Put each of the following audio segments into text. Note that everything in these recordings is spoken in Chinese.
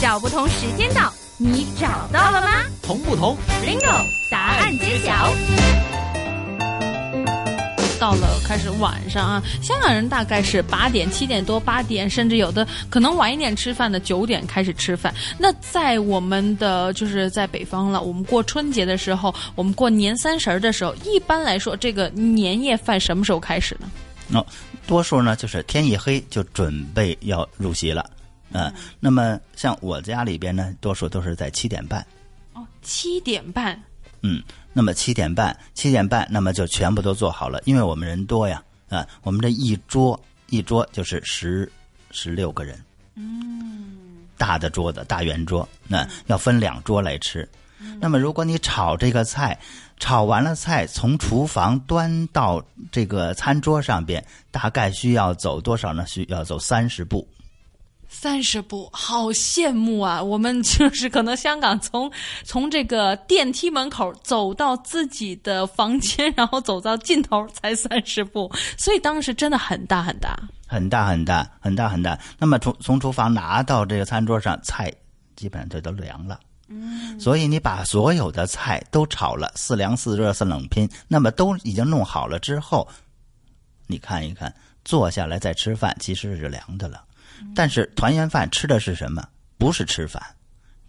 找不同时间到，你找到了吗同不同？？Bingo，答案揭晓。到了开始晚上啊，香港人大概是八点、七点多、八点，甚至有的可能晚一点吃饭的，九点开始吃饭。那在我们的就是在北方了，我们过春节的时候，我们过年三十儿的时候，一般来说，这个年夜饭什么时候开始呢？哦，多数呢就是天一黑就准备要入席了，嗯、那么像我家里边呢，多数都是在七点半，哦，七点半。嗯，那么七点半，七点半，那么就全部都做好了，因为我们人多呀，啊，我们这一桌一桌就是十十六个人，嗯，大的桌子，大圆桌，那、要分两桌来吃。那么如果你炒这个菜，炒完了菜从厨房端到这个餐桌上边，大概需要走多少呢？需要走三十步。三十步，好羡慕啊！我们就是可能香港从从这个电梯门口走到自己的房间，然后走到尽头才三十步，所以当时真的很大很大。很大很大很大很大。那么从从厨房拿到这个餐桌上，菜基本上就都凉了。嗯，所以你把所有的菜都炒了，似凉似热似冷拼，那么都已经弄好了之后，你看一看，坐下来再吃饭，其实是凉的了。但是团圆饭吃的是什么？不是吃饭，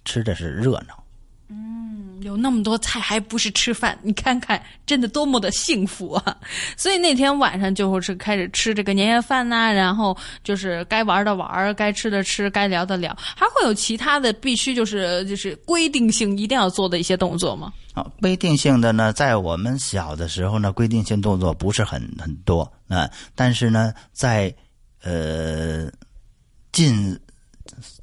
吃的是热闹。嗯有那么多菜，还不是吃饭？你看看，真的多么的幸福啊！所以那天晚上就是开始吃这个年夜饭呐、然后就是该玩的玩，该吃的吃，该聊的聊，还会有其他的必须就是就是规定性一定要做的一些动作吗？啊，规定性的呢，在我们小的时候呢，规定性动作不是很很多啊、但是呢，在呃近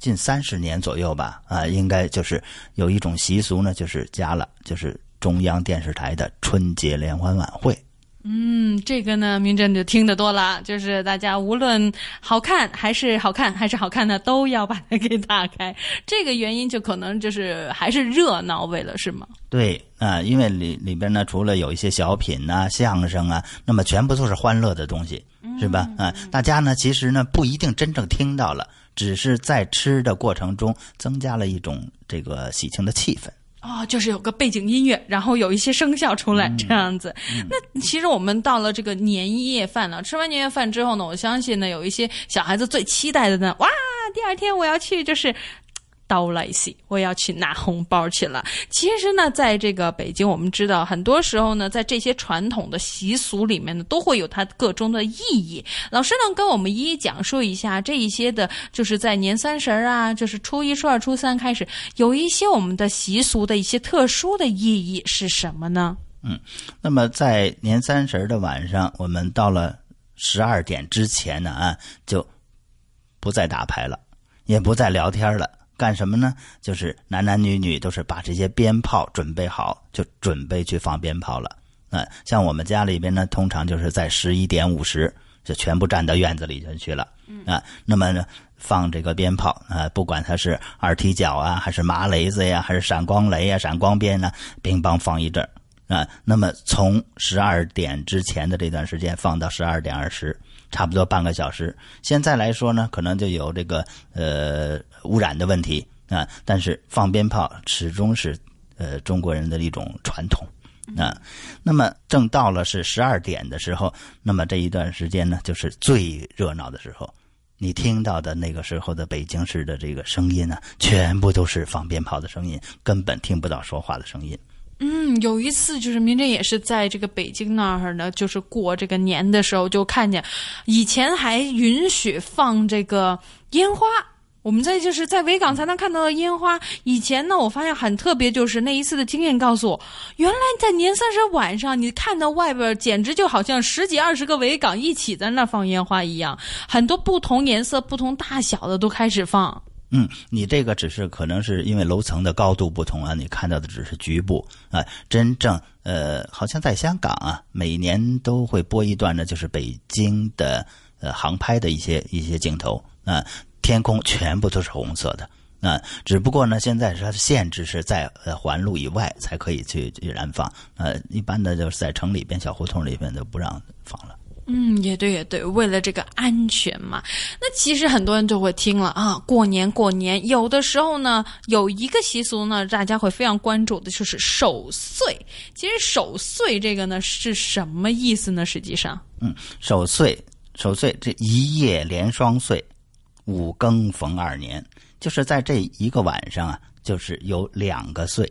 近三十年左右吧，啊，应该就是有一种习俗呢，就是加了，就是中央电视台的春节联欢晚会。嗯，这个呢，明真就听得多了，就是大家无论好看还是好看还是好看的，都要把它给打开。这个原因就可能就是还是热闹为了是吗？对啊、因为里里边呢，除了有一些小品呐、相声啊，那么全部都是欢乐的东西，是吧？啊、大家呢，其实呢不一定真正听到了，只是在吃的过程中增加了一种这个喜庆的气氛。哦，就是有个背景音乐，然后有一些声效出来，这样子。那其实我们到了这个年夜饭了，吃完年夜饭之后呢，我相信呢，有一些小孩子最期待的呢，哇，第二天我要去就是。刀来西，我要去拿红包去了。其实呢，在这个北京，我们知道很多时候呢，在这些传统的习俗里面呢，都会有它各中的意义。老师能跟我们一一讲述一下这一些的，就是在年三十啊，就是初一、初二、初三开始，有一些我们的习俗的一些特殊的意义是什么呢？嗯那么在年三十的晚上，我们到了十二点之前呢，啊，就不再打牌了，也不再聊天了。干什么呢？就是男男女女都是把这些鞭炮准备好，就准备去放鞭炮了。啊、像我们家里边呢，通常就是在十一点五十就全部站到院子里就去了。啊，那么呢，放这个鞭炮啊，不管它是二踢脚啊，还是麻雷子呀，还是闪光雷呀、闪光鞭啊、乒乓放一阵儿。啊，那么从十二点之前的这段时间放到十二点二十，差不多半个小时。现在来说呢，可能就有这个呃污染的问题啊，但是放鞭炮始终是呃中国人的一种传统啊。那么正到了是十二点的时候，那么这一段时间呢，就是最热闹的时候。你听到的那个时候的北京市的这个声音呢，全部都是放鞭炮的声音，根本听不到说话的声音。嗯，有一次就是明真也是在这个北京那儿呢，就是过这个年的时候，就看见以前还允许放这个烟花。我们在就是在维港才能看到的烟花。以前呢，我发现很特别，就是那一次的经验告诉我，原来在年三十晚上，你看到外边简直就好像十几二十个维港一起在那放烟花一样，很多不同颜色、不同大小的都开始放。嗯，你这个只是可能是因为楼层的高度不同啊，你看到的只是局部啊。真正呃，好像在香港啊，每年都会播一段呢，就是北京的呃航拍的一些一些镜头啊，天空全部都是红色的啊。只不过呢，现在它的限制是在呃环路以外才可以去燃放，呃，一般的就是在城里边小胡同里边都不让放了。嗯，也对，也对，为了这个安全嘛。那其实很多人就会听了啊，过年过年，有的时候呢，有一个习俗呢，大家会非常关注的，就是守岁。其实守岁这个呢是什么意思呢？实际上，嗯，守岁，守岁这一夜连双岁，五更逢二年，就是在这一个晚上啊，就是有两个岁。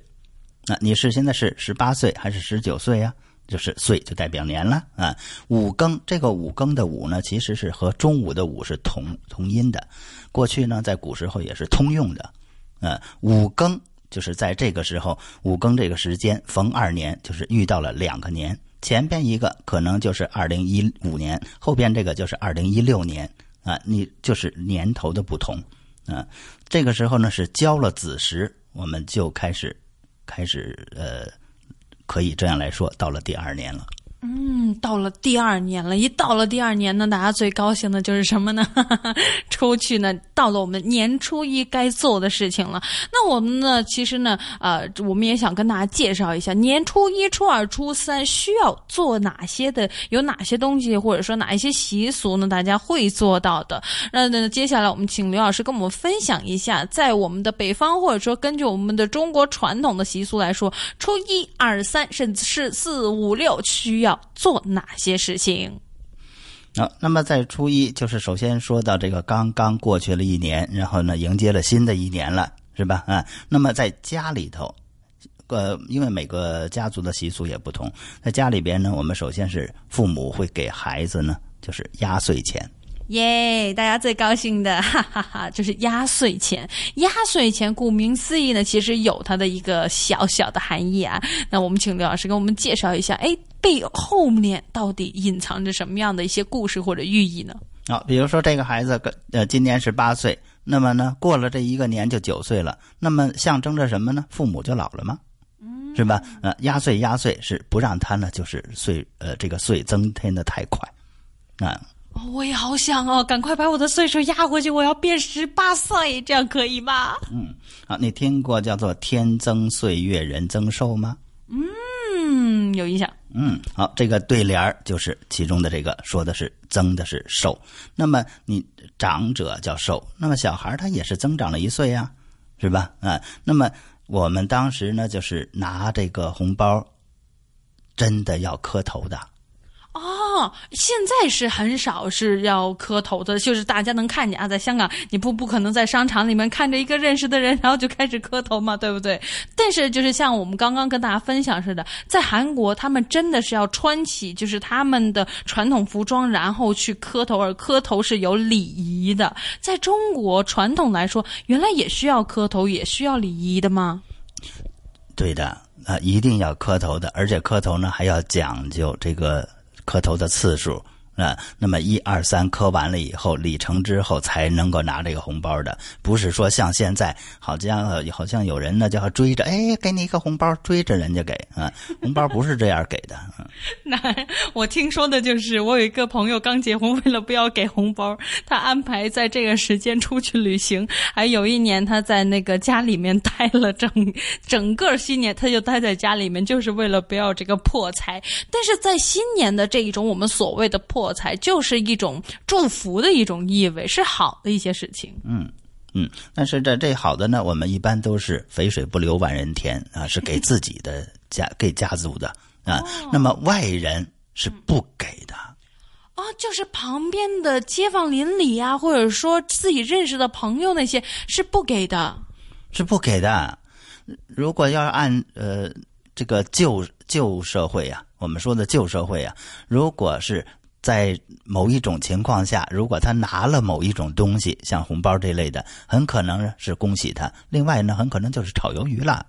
那你是现在是十八岁还是十九岁呀？就是岁就代表年了啊。五更这个五更的五呢，其实是和中午的午是同同音的。过去呢，在古时候也是通用的。呃，五更就是在这个时候，五更这个时间逢二年，就是遇到了两个年。前边一个可能就是二零一五年，后边这个就是二零一六年啊。你就是年头的不同啊。这个时候呢，是交了子时，我们就开始开始呃。可以这样来说，到了第二年了。嗯，到了第二年了，一到了第二年呢，大家最高兴的就是什么呢？出去呢，到了我们年初一该做的事情了。那我们呢，其实呢，呃，我们也想跟大家介绍一下，年初一、初二、初三需要做哪些的，有哪些东西，或者说哪一些习俗呢？大家会做到的。那那接下来我们请刘老师跟我们分享一下，在我们的北方，或者说根据我们的中国传统的习俗来说，初一、二、三，甚至是四、五、六需要。做哪些事情？好，那么在初一，就是首先说到这个刚刚过去了一年，然后呢，迎接了新的一年了，是吧？啊，那么在家里头，呃，因为每个家族的习俗也不同，在家里边呢，我们首先是父母会给孩子呢，就是压岁钱。耶！大家最高兴的，哈哈哈，就是压岁钱。压岁钱顾名思义呢，其实有它的一个小小的含义啊。那我们请刘老师给我们介绍一下，哎，背后面到底隐藏着什么样的一些故事或者寓意呢？好，比如说这个孩子，呃，今年是八岁，那么呢，过了这一个年就九岁了，那么象征着什么呢？父母就老了吗？是吧？呃，压岁压岁是不让他呢，就是岁，呃，这个岁增添的太快，啊。我也好想哦，赶快把我的岁数压回去，我要变十八岁，这样可以吗？嗯，好，你听过叫做“天增岁月人增寿”吗？有影响。嗯，好，这个对联就是其中的这个，说的是增的是寿。那么你长者叫寿，那么小孩他也是增长了一岁呀，是吧？啊，那么我们当时呢，就是拿这个红包，真的要磕头的。哦，现在是很少是要磕头的，就是大家能看见啊，在香港你不不可能在商场里面看着一个认识的人，然后就开始磕头嘛，对不对？但是就是像我们刚刚跟大家分享似的，在韩国他们真的是要穿起就是他们的传统服装，然后去磕头，而磕头是有礼仪的。在中国传统来说，原来也需要磕头，也需要礼仪的吗？对的，啊，一定要磕头的，而且磕头呢还要讲究这个。磕头的次数。啊，那么一二三磕完了以后，礼成之后才能够拿这个红包的，不是说像现在，好像好像有人呢就要追着，哎，给你一个红包，追着人家给啊，红包不是这样给的。那我听说的就是，我有一个朋友刚结婚，为了不要给红包，他安排在这个时间出去旅行。还有一年他在那个家里面待了整整个新年，他就待在家里面，就是为了不要这个破财。但是在新年的这一种我们所谓的破。破财就是一种祝福的一种意味，是好的一些事情。嗯嗯，但是这这好的呢，我们一般都是肥水不流外人田啊，是给自己的家给家族的啊。那么外人是不给的啊，就是旁边的街坊邻里呀，或者说自己认识的朋友那些是不给的，是不给的。如果要是按呃这个旧旧社会呀，我们说的旧社会呀，如果是。在某一种情况下，如果他拿了某一种东西，像红包这类的，很可能是恭喜他；另外呢，很可能就是炒鱿鱼了。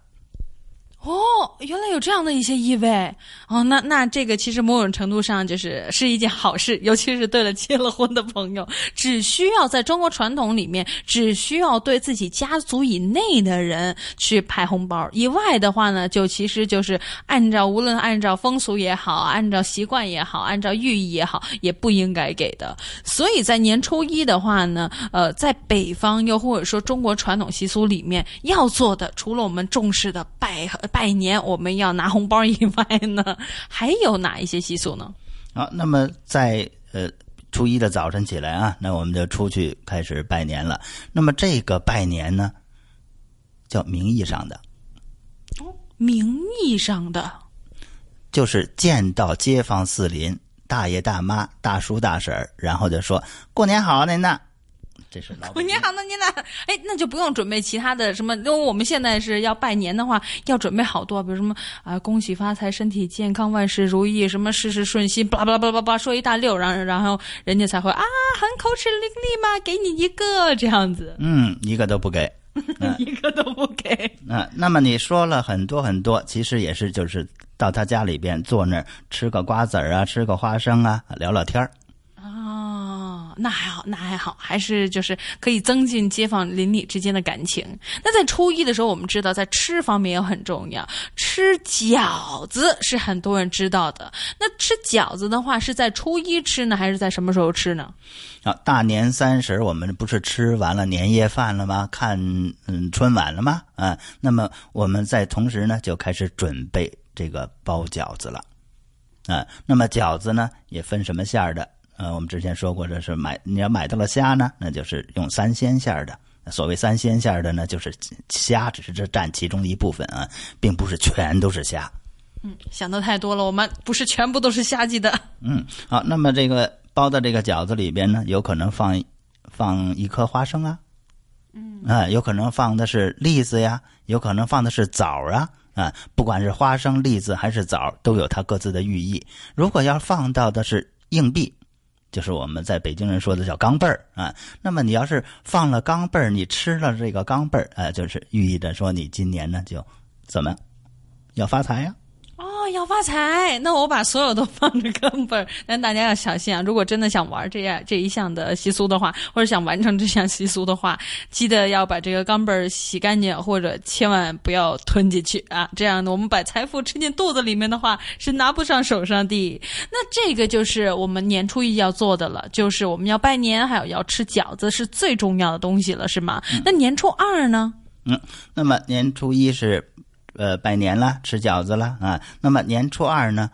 哦，原来有这样的一些意味哦，那那这个其实某种程度上就是是一件好事，尤其是对了结了婚的朋友，只需要在中国传统里面，只需要对自己家族以内的人去派红包，以外的话呢，就其实就是按照无论按照风俗也好，按照习惯也好，按照寓意也好，也不应该给的。所以在年初一的话呢，呃，在北方又或者说中国传统习俗里面要做的，除了我们重视的拜。拜年我们要拿红包以外呢，还有哪一些习俗呢？好，那么在呃初一的早晨起来啊，那我们就出去开始拜年了。那么这个拜年呢，叫名义上的，名义上的就是见到街坊四邻、大爷大妈、大叔大婶儿，然后就说过年好啊，您呐。这是老过年好，那您呢？哎，那就不用准备其他的什么，因为我们现在是要拜年的话，要准备好多，比如什么啊、恭喜发财、身体健康、万事如意，什么事事顺心，巴拉巴拉巴拉巴拉说一大溜，然后然后人家才会啊，很口齿伶俐嘛，给你一个这样子，嗯，一个都不给。一个都不给。啊，那么你说了很多很多，其实也是就是到他家里边坐那儿吃个瓜子儿啊，吃个花生啊，聊聊天儿。那还好，那还好，还是就是可以增进街坊邻里之间的感情。那在初一的时候，我们知道在吃方面也很重要，吃饺子是很多人知道的。那吃饺子的话，是在初一吃呢，还是在什么时候吃呢？啊，大年三十我们不是吃完了年夜饭了吗？看嗯春晚了吗？啊，那么我们在同时呢就开始准备这个包饺子了。啊，那么饺子呢也分什么馅儿的？呃，我们之前说过，这是买你要买到了虾呢，那就是用三鲜馅儿的。所谓三鲜馅儿的呢，就是虾只是这占其中的一部分啊，并不是全都是虾。嗯，想的太多了，我们不是全部都是虾记的。嗯，好，那么这个包的这个饺子里边呢，有可能放放一颗花生啊，嗯，啊，有可能放的是栗子呀，有可能放的是枣啊，啊，不管是花生、栗子还是枣，都有它各自的寓意。如果要放到的是硬币，就是我们在北京人说的叫钢镚儿啊，那么你要是放了钢镚儿，你吃了这个钢镚儿，啊，就是寓意着说你今年呢就怎么要发财呀、哦，要发财，那我把所有都放着钢镚儿。但大家要小心啊！如果真的想玩这样这一项的习俗的话，或者想完成这项习俗的话，记得要把这个钢镚儿洗干净，或者千万不要吞进去啊！这样呢，我们把财富吃进肚子里面的话，是拿不上手上的。那这个就是我们年初一要做的了，就是我们要拜年，还有要吃饺子，是最重要的东西了，是吗？那年初二呢？嗯，那么年初一是呃拜年啦，吃饺子啦啊。那么年初二呢，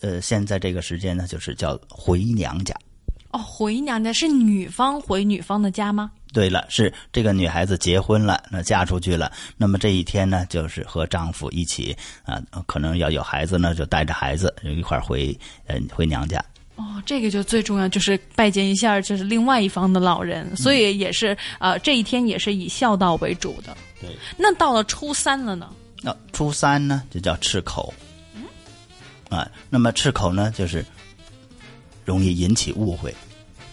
呃，现在这个时间呢，就是叫回娘家。哦，回娘家是女方回女方的家吗？对了，是这个女孩子结婚了，那嫁出去了，那么这一天呢，就是和丈夫一起啊，可能要有孩子呢，就带着孩子一块儿回嗯回娘家。哦，这个就最重要，就是拜见一下，就是另外一方的老人，所以也是呃，这一天也是以孝道为主的。对，那到了初三了呢？那初三呢，就叫赤口。啊，那么赤口呢，就是容易引起误会。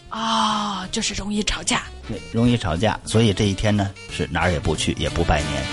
啊、就是容易吵架。对，容易吵架，所以这一天呢是哪儿也不去，也不拜年。